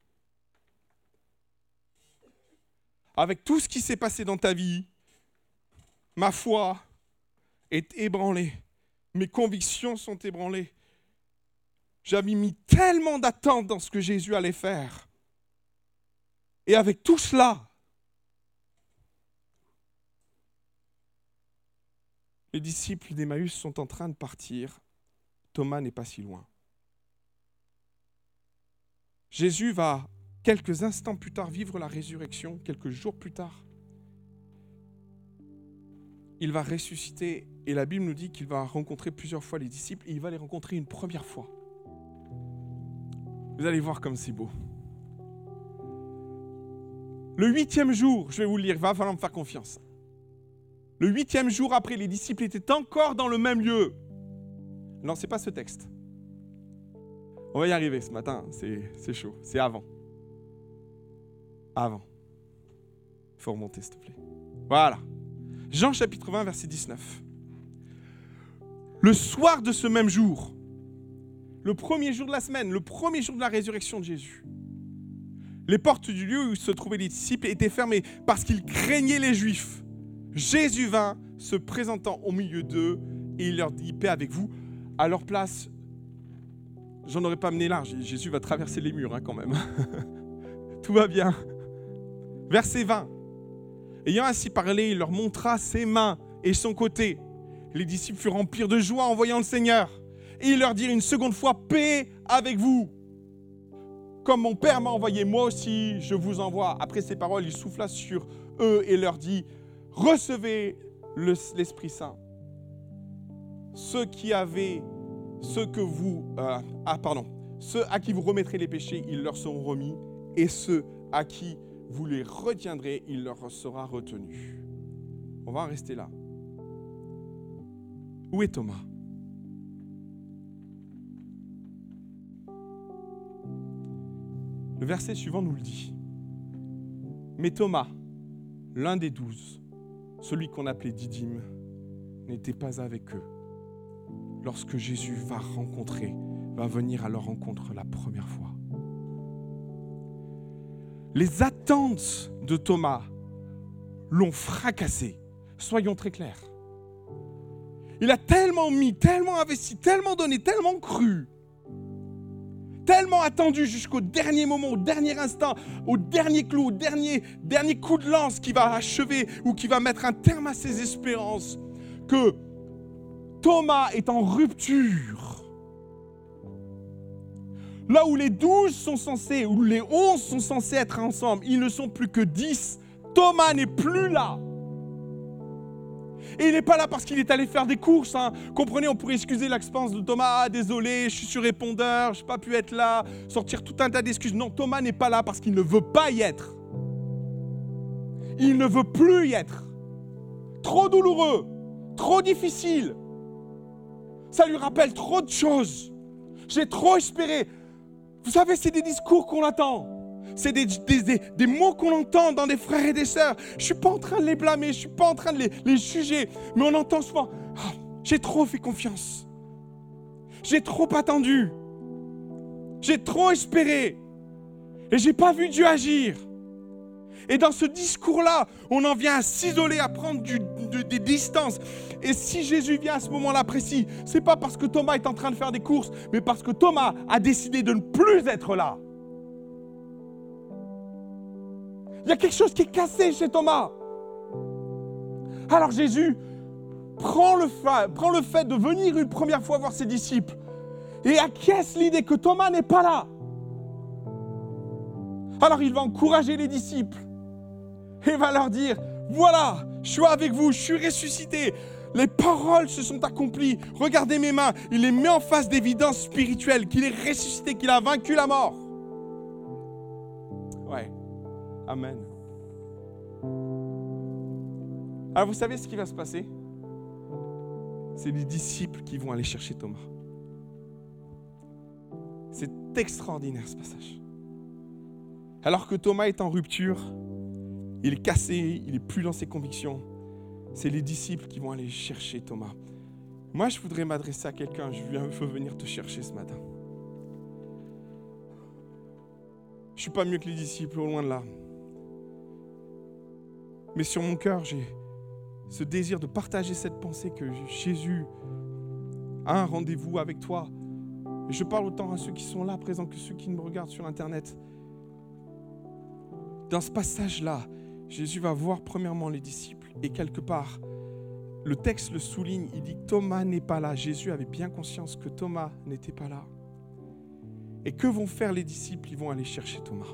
Avec tout ce qui s'est passé dans ta vie, ma foi est ébranlée, mes convictions sont ébranlées. J'avais mis tellement d'attentes dans ce que Jésus allait faire et avec tout cela, les disciples d'Emmaüs sont en train de partir. Thomas n'est pas si loin. Jésus va quelques instants plus tard, vivre la résurrection, quelques jours plus tard, il va ressusciter et la Bible nous dit qu'il va rencontrer plusieurs fois les disciples et il va les rencontrer une première fois. Vous allez voir comme c'est beau. Le huitième jour, je vais vous le lire, il va falloir me faire confiance. Le huitième jour après, les disciples étaient encore dans le même lieu. Non, pas ce texte. On va y arriver ce matin, c'est chaud, c'est avant. Avant. Il faut remonter, s'il te plaît. Voilà. Jean chapitre 20, verset 19. Le soir de ce même jour, le premier jour de la semaine, le premier jour de la résurrection de Jésus, les portes du lieu où se trouvaient les disciples étaient fermées parce qu'ils craignaient les Juifs. Jésus vint, se présentant au milieu d'eux, et il leur dit, paix avec vous. À leur place, j'en aurais pas mené large. Jésus va traverser les murs hein, quand même. Tout va bien. Verset 20. Ayant ainsi parlé, il leur montra ses mains et son côté. Les disciples furent remplis de joie en voyant le Seigneur. Et il leur dit une seconde fois, paix avec vous. Comme mon Père m'a envoyé, moi aussi je vous envoie. Après ces paroles, il souffla sur eux et leur dit, recevez l'Esprit Saint. Ceux qui avaient, ceux que vous, euh, ah pardon, ceux à qui vous remettrez les péchés, ils leur seront remis. Et ceux à qui vous les retiendrez, il leur sera retenu. On va rester là. Où est Thomas? Le verset suivant nous le dit. Mais Thomas, l'un des douze, celui qu'on appelait Didyme, n'était pas avec eux lorsque Jésus va rencontrer, va venir à leur rencontre la première fois les attentes de Thomas l'ont fracassé. Soyons très clairs. Il a tellement mis, tellement investi, tellement donné, tellement cru, tellement attendu jusqu'au dernier moment, au dernier instant, au dernier clou, au dernier, dernier coup de lance qui va achever ou qui va mettre un terme à ses espérances, que Thomas est en rupture Là où les douze sont censés, où les onze sont censés être ensemble, ils ne sont plus que dix. Thomas n'est plus là. Et il n'est pas là parce qu'il est allé faire des courses. Hein. Comprenez, on pourrait excuser l'expérience de Thomas. Ah, désolé, je suis sur répondeur, je n'ai pas pu être là, sortir tout un tas d'excuses. Non, Thomas n'est pas là parce qu'il ne veut pas y être. Il ne veut plus y être. Trop douloureux, trop difficile. Ça lui rappelle trop de choses. J'ai trop espéré. Vous savez, c'est des discours qu'on attend. C'est des, mots qu'on entend dans des frères et des sœurs. Je ne suis pas en train de les blâmer, je ne suis pas en train de les, juger. Mais on entend souvent, ah, j'ai trop fait confiance. J'ai trop attendu. J'ai trop espéré. Et j'ai pas vu Dieu agir. Et dans ce discours-là, on en vient à s'isoler, à prendre des distances. Et si Jésus vient à ce moment-là précis, c'est pas parce que Thomas est en train de faire des courses, mais parce que Thomas a décidé de ne plus être là. Il y a quelque chose qui est cassé chez Thomas. Alors Jésus prend le, fait, prend le fait de venir une première fois voir ses disciples et acquiesce l'idée que Thomas n'est pas là. Alors il va encourager les disciples et va leur dire, voilà, je suis avec vous, je suis ressuscité. Les paroles se sont accomplies. Regardez mes mains. Il les met en face d'évidence spirituelle, qu'il est ressuscité, qu'il a vaincu la mort. Ouais. Amen. Alors vous savez ce qui va se passer? C'est les disciples qui vont aller chercher Thomas. C'est extraordinaire ce passage. Alors que Thomas est en rupture, il est cassé, il n'est plus dans ses convictions. C'est les disciples qui vont aller chercher Thomas. Moi, je voudrais m'adresser à quelqu'un. Je veux venir te chercher ce matin. Je ne suis pas mieux que les disciples, au loin de là. Mais sur mon cœur, j'ai ce désir de partager cette pensée que Jésus a un rendez-vous avec toi. Je parle autant à ceux qui sont là présents que ceux qui me regardent sur Internet. Dans ce passage-là, Jésus va voir premièrement les disciples et quelque part, le texte le souligne, il dit Thomas n'est pas là. Jésus avait bien conscience que Thomas n'était pas là. Et que vont faire les disciples? Ils vont aller chercher Thomas.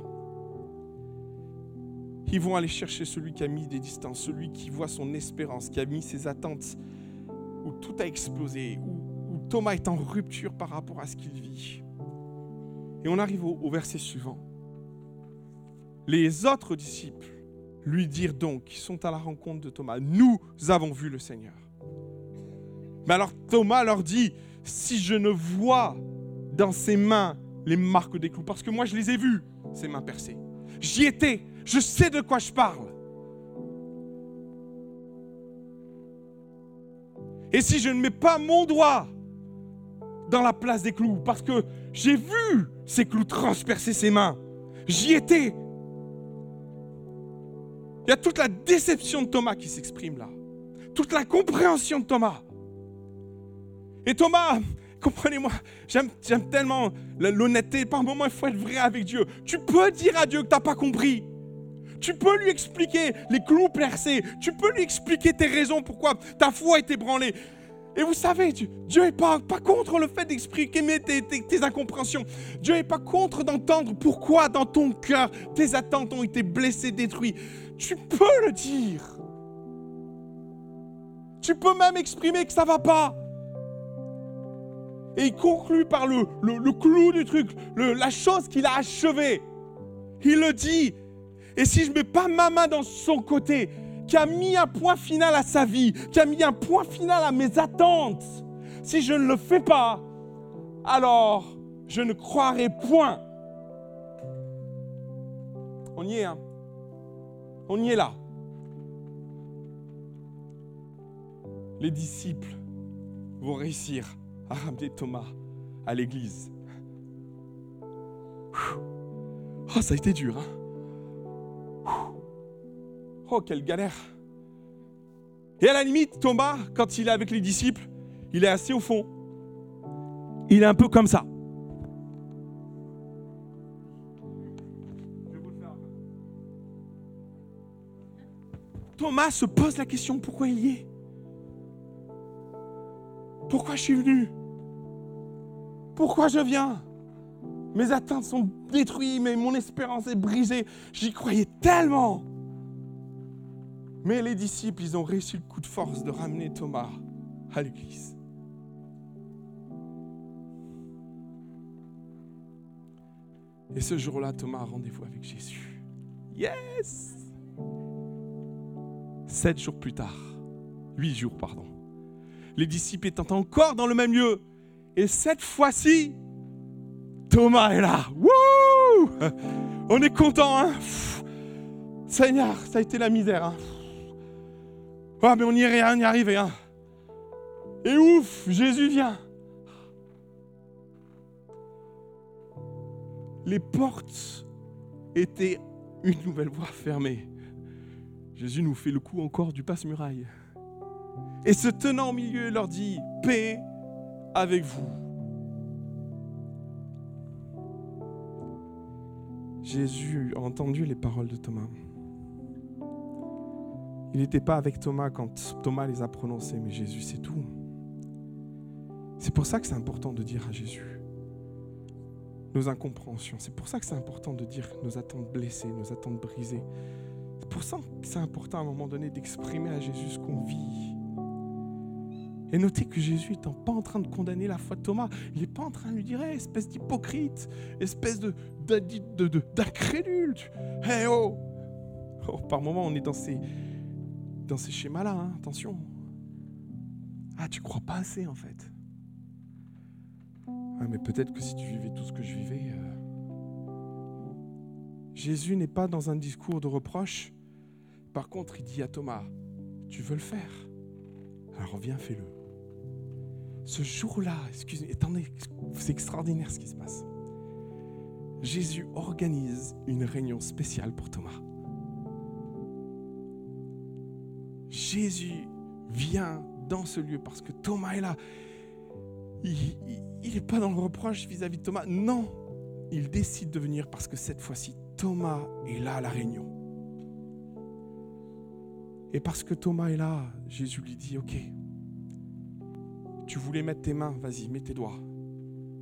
ils vont aller chercher celui qui a mis des distances, celui qui voit son espérance, qui a mis ses attentes, où tout a explosé, où, Thomas est en rupture par rapport à ce qu'il vit. Et on arrive au verset suivant. Les autres disciples lui dirent donc, qui sont à la rencontre de Thomas, nous avons vu le Seigneur. Mais alors Thomas leur dit, si je ne vois dans ses mains les marques des clous, parce que moi je les ai vues, ses mains percées. J'y étais, je sais de quoi je parle. Et si je ne mets pas mon doigt dans la place des clous, parce que j'ai vu ces clous transpercer ses mains, j'y étais. Il y a toute la déception de Thomas qui s'exprime là, toute la compréhension de Thomas. Et Thomas, comprenez-moi, j'aime, tellement l'honnêteté. Par moment, il faut être vrai avec Dieu. Tu peux dire à Dieu que tu n'as pas compris. Tu peux lui expliquer les clous percés. Tu peux lui expliquer tes raisons pourquoi ta foi est ébranlée. Et vous savez, Dieu n'est pas, pas contre le fait d'exprimer tes, tes, incompréhensions. Dieu n'est pas contre d'entendre pourquoi dans ton cœur tes attentes ont été blessées, détruites. Tu peux le dire. Tu peux même exprimer que ça ne va pas. Et il conclut par le, le, clou du truc, la chose qu'il a achevée. Il le dit. Et si je ne mets pas ma main dans son côté, qui a mis un point final à sa vie, qui a mis un point final à mes attentes, si je ne le fais pas, alors je ne croirai point. On y est, hein On y est là. Les disciples vont réussir à ramener Thomas à l'église. Oh, ça a été dur, hein Oh, quelle galère Et à la limite, Thomas, quand il est avec les disciples, il est assis au fond. Il est un peu comme ça. Thomas se pose la question pourquoi il y est? Pourquoi je suis venu? Pourquoi je viens? Mes attentes sont détruites, mais mon espérance est brisée. J'y croyais tellement. Mais les disciples, ils ont réussi le coup de force de ramener Thomas à l'église. Et ce jour-là, Thomas a rendez-vous avec Jésus. Yes Sept jours plus tard, huit jours, pardon, les disciples étant encore dans le même lieu. Et cette fois-ci, Thomas est là. Wouh On est content, hein? Seigneur, ça a été la misère. Hein? Ah, mais on y est, on y arrivé. Hein? Et ouf, Jésus vient. Les portes étaient une nouvelle fois fermées. Jésus nous fait le coup encore du passe-muraille et se tenant au milieu, leur dit, paix avec vous. Jésus a entendu les paroles de Thomas. Il n'était pas avec Thomas quand Thomas les a prononcées, mais Jésus, c'est tout. C'est pour ça que c'est important de dire à Jésus nos incompréhensions. C'est pour ça que c'est important de dire nos attentes blessées, nos attentes brisées. C'est pour ça que c'est important à un moment donné d'exprimer à Jésus ce qu'on vit. Et notez que Jésus n'est pas en train de condamner la foi de Thomas. Il n'est pas en train de lui dire espèce d'hypocrite, espèce de, d'incrédule. Hey oh. oh Par moment, on est dans ces, dans ces schémas-là, hein, attention. Ah, tu crois pas assez en fait. mais peut-être que si tu vivais tout ce que je vivais. Euh, Jésus n'est pas dans un discours de reproche. Par contre, il dit à Thomas Tu veux le faire? Alors viens, fais-le ce jour-là, excusez, attendez, c'est extraordinaire ce qui se passe. Jésus organise une réunion spéciale pour Thomas. Jésus vient dans ce lieu parce que Thomas est là. Il n'est pas dans le reproche vis-à-vis -vis de Thomas. Non, il décide de venir parce que cette fois-ci, Thomas est là à la réunion. Et parce que Thomas est là, Jésus lui dit, OK, tu voulais mettre tes mains, vas-y, mets tes doigts.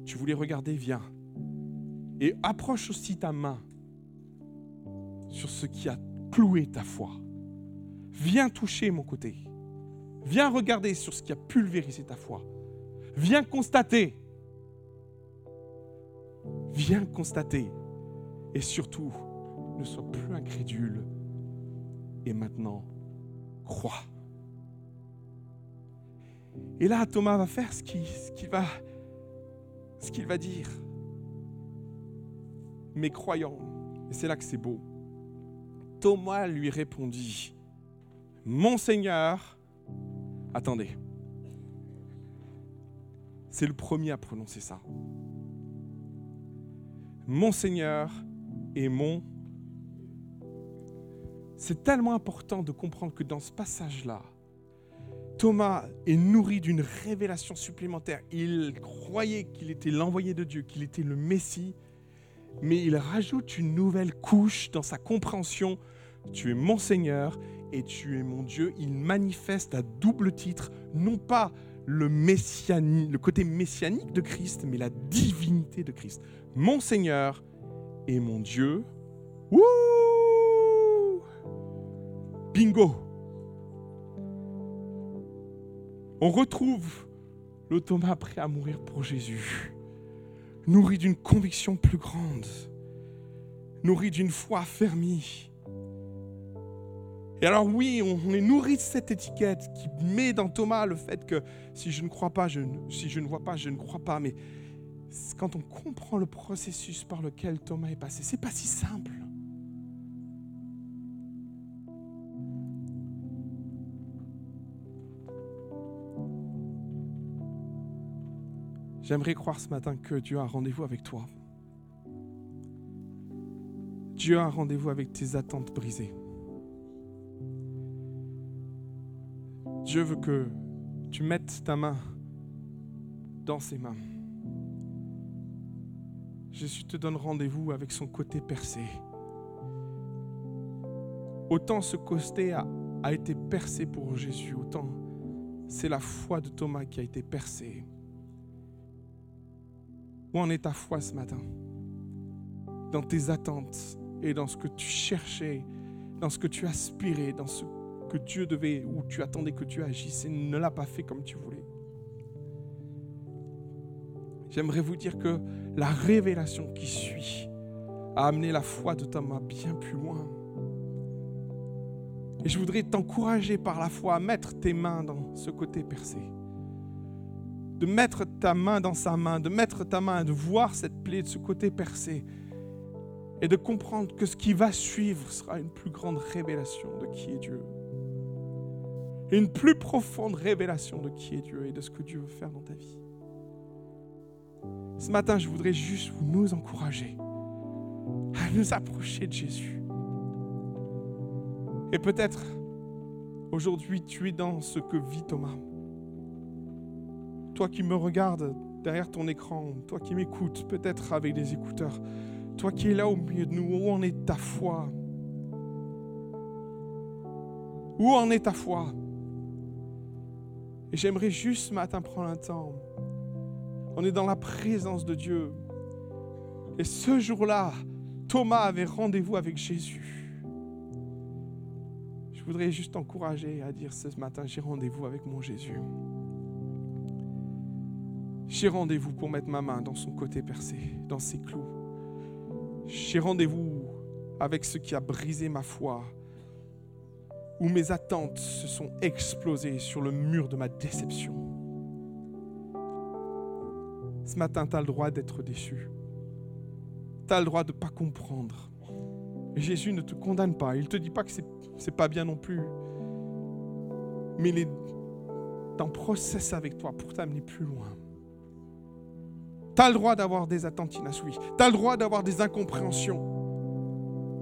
Tu voulais regarder, viens. Et approche aussi ta main sur ce qui a clouer ta foi. Viens toucher mon côté. Viens regarder sur ce qui a pulvérisé ta foi. Viens constater. Viens constater. Et surtout, ne sois plus incrédule. Et maintenant, crois. Et là, Thomas va faire ce qu'il va, ce va dire. Mais croyant, et c'est là que c'est beau, Thomas lui répondit, Mon Seigneur, attendez, c'est le premier à prononcer ça. Mon Seigneur mon... C'est tellement important de comprendre que dans ce passage-là, Thomas est nourri d'une révélation supplémentaire. Il croyait qu'il était l'envoyé de Dieu, qu'il était le Messie, mais il rajoute une nouvelle couche dans sa compréhension. Tu es mon Seigneur et tu es mon Dieu. Il manifeste à double titre, non pas le, côté messianique de Christ, mais la divinité de Christ. Mon Seigneur et mon Dieu. Wouh Bingo On retrouve le Thomas prêt à mourir pour Jésus, nourri d'une conviction plus grande, nourri d'une foi affermie. Et alors oui, on est nourri de cette étiquette qui met dans Thomas le fait que si je ne crois pas, si je ne vois pas, je ne crois pas. Mais quand on comprend le processus par lequel Thomas est passé, c'est pas si simple. J'aimerais croire ce matin que Dieu a rendez-vous avec toi. Dieu a rendez-vous avec tes attentes brisées. Dieu veut que tu mettes ta main dans ses mains. Jésus te donne rendez-vous avec son côté percé. Autant ce côté a, a été percé pour Jésus, autant c'est la foi de Thomas qui a été percée. Où en est ta foi ce matin? Dans tes attentes et dans ce que tu cherchais, dans ce que tu aspirais, dans ce que Dieu devait, ou tu attendais que Dieu agisse et ne l'a pas fait comme tu voulais. J'aimerais vous dire que la révélation qui suit a amené la foi de Thomas bien plus loin. Et je voudrais t'encourager par la foi à mettre tes mains dans ce côté percé de mettre ta main dans sa main, de mettre ta main, de voir cette plaie de ce côté percé, et de comprendre que ce qui va suivre sera une plus grande révélation de qui est Dieu. Une plus profonde révélation de qui est Dieu et de ce que Dieu veut faire dans ta vie. Ce matin, je voudrais juste vous nous encourager à nous approcher de Jésus. Et peut-être aujourd'hui, tu es dans ce que vit Thomas. Toi qui me regardes derrière ton écran, toi qui m'écoutes peut-être avec des écouteurs, toi qui es là au milieu de nous, où en est ta foi? Où en est ta foi? Et j'aimerais juste ce matin prendre un temps. On est dans la présence de Dieu. Et ce jour-là, Thomas avait rendez-vous avec Jésus. Je voudrais juste t'encourager à dire ce matin, j'ai rendez-vous avec mon Jésus. J'ai rendez-vous pour mettre ma main dans son côté percé, dans ses clous. J'ai rendez-vous avec ce qui a brisé ma foi, où mes attentes se sont explosées sur le mur de ma déception. Ce matin, tu as le droit d'être déçu. Tu as le droit de ne pas comprendre. Jésus ne te condamne pas. Il ne te dit pas que ce n'est pas bien non plus. Mais il est en process avec toi pour t'amener plus loin. Tu as le droit d'avoir des attentes inassouies. Tu as le droit d'avoir des incompréhensions.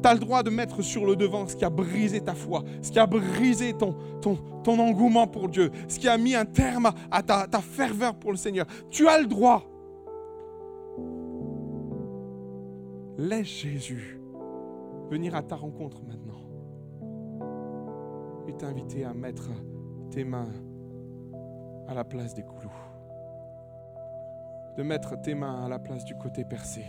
Tu as le droit de mettre sur le devant ce qui a brisé ta foi, ce qui a brisé ton, engouement pour Dieu, ce qui a mis un terme à ta, ta ferveur pour le Seigneur. Tu as le droit. Laisse Jésus venir à ta rencontre maintenant et t'inviter à mettre tes mains à la place des clous de mettre tes mains à la place du côté percé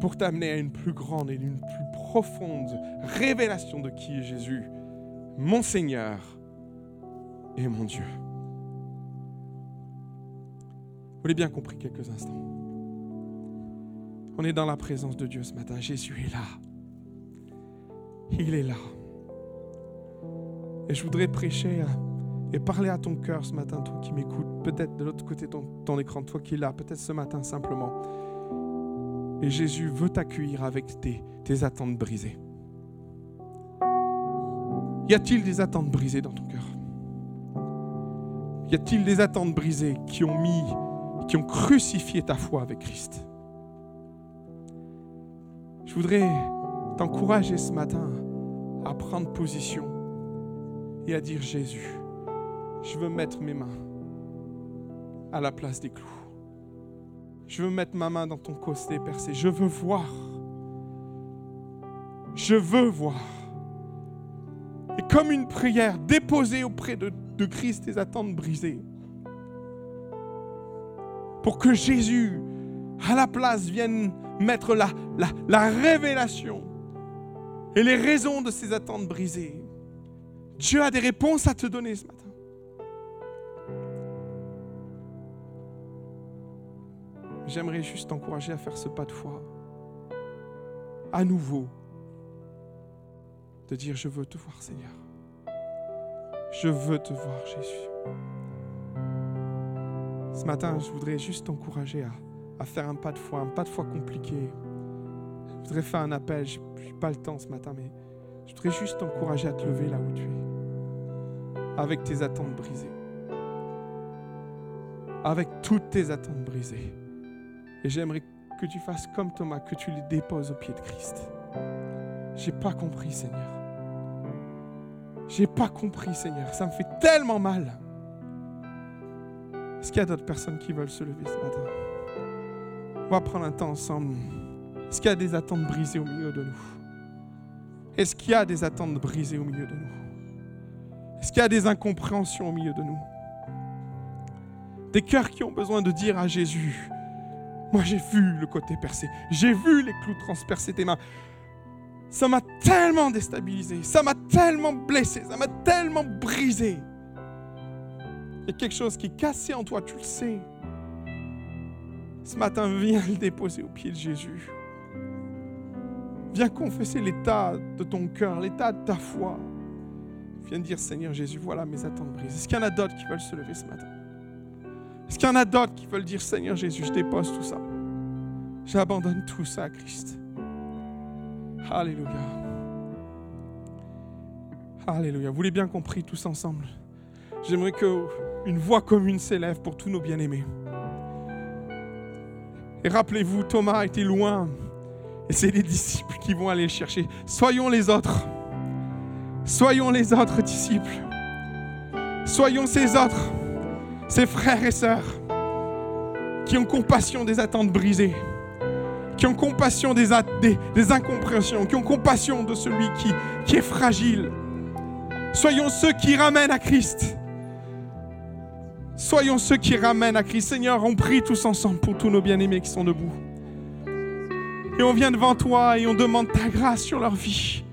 pour t'amener à une plus grande et une plus profonde révélation de qui est Jésus, mon Seigneur et mon Dieu. Vous l'avez bien compris quelques instants. On est dans la présence de Dieu ce matin. Jésus est là. Il est là. Et je voudrais prêcher et parler à ton cœur ce matin, toi qui m'écoutes, peut-être de l'autre côté de ton, écran, toi qui es là, peut-être ce matin simplement. Et Jésus veut t'accueillir avec tes, tes attentes brisées. Y a-t-il des attentes brisées dans ton cœur? Y a-t-il des attentes brisées qui ont mis, qui ont crucifié ta foi avec Christ? Je voudrais t'encourager ce matin à prendre position et à dire Jésus, je veux mettre mes mains à la place des clous. Je veux mettre ma main dans ton costé percé. Je veux voir. Je veux voir. Et comme une prière, déposer auprès de, de Christ tes attentes brisées. Pour que Jésus, à la place, vienne mettre la, la, la révélation et les raisons de ces attentes brisées. Dieu a des réponses à te donner ce matin. J'aimerais juste t'encourager à faire ce pas de foi. À nouveau, de dire, je veux te voir Seigneur. Je veux te voir Jésus. Ce matin, je voudrais juste t'encourager à, à, faire un pas de foi, un pas de foi compliqué. Je voudrais faire un appel, je n'ai pas le temps ce matin, mais je voudrais juste t'encourager à te lever là où tu es, avec tes attentes brisées, avec toutes tes attentes brisées. Et j'aimerais que tu fasses comme Thomas, que tu les déposes au pied de Christ. J'ai pas compris, Seigneur. J'ai pas compris, Seigneur. Ça me fait tellement mal. Est-ce qu'il y a d'autres personnes qui veulent se lever ce matin? On va prendre un temps ensemble. Est-ce qu'il y a des attentes brisées au milieu de nous? Est-ce qu'il y a des attentes brisées au milieu de nous? Est-ce qu'il y a des incompréhensions au milieu de nous? Des cœurs qui ont besoin de dire à Jésus, moi, j'ai vu le côté percé. J'ai vu les clous transpercer tes mains. Ça m'a tellement déstabilisé. Ça m'a tellement blessé. Ça m'a tellement brisé. Il y a quelque chose qui est cassé en toi, tu le sais. Ce matin, viens le déposer au pied de Jésus. Viens confesser l'état de ton cœur, l'état de ta foi. Viens dire, Seigneur Jésus, voilà mes attentes brisées. Est-ce qu'il y en a d'autres qui veulent se lever ce matin? Est-ce qu'il y en a d'autres qui veulent dire Seigneur Jésus, je dépose tout ça? J'abandonne tout ça à Christ. Alléluia. Alléluia. Vous l'avez bien compris tous ensemble. J'aimerais que une voix commune s'élève pour tous nos bien-aimés. Et rappelez-vous, Thomas était loin. Et c'est les disciples qui vont aller le chercher. Soyons les autres. Soyons les autres disciples. Soyons ces autres ces frères et sœurs qui ont compassion des attentes brisées, qui ont compassion des, des, incompréhensions, qui ont compassion de celui qui, qui est fragile. Soyons ceux qui ramènent à Christ. Soyons ceux qui ramènent à Christ. Seigneur, on prie tous ensemble pour tous nos bien-aimés qui sont debout. Et on vient devant toi et on demande ta grâce sur leur vie.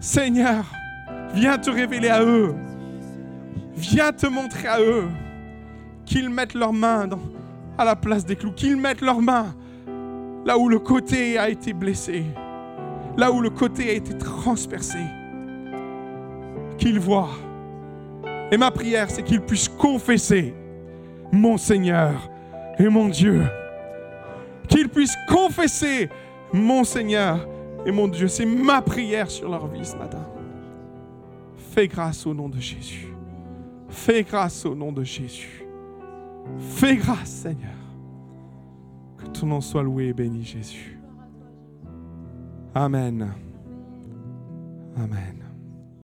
Seigneur, viens te révéler à eux. Viens te montrer à eux qu'ils mettent leurs mains à la place des clous, qu'ils mettent leurs mains là où le côté a été blessé, là où le côté a été transpercé, qu'ils voient. Et ma prière, c'est qu'ils puissent confesser mon Seigneur et mon Dieu. Qu'ils puissent confesser mon Seigneur et mon Dieu. C'est ma prière sur leur vie ce matin. Fais grâce au nom de Jésus. Fais grâce au nom de Jésus. Fais grâce, Seigneur. Que ton nom soit loué et béni, Jésus. Amen. Amen.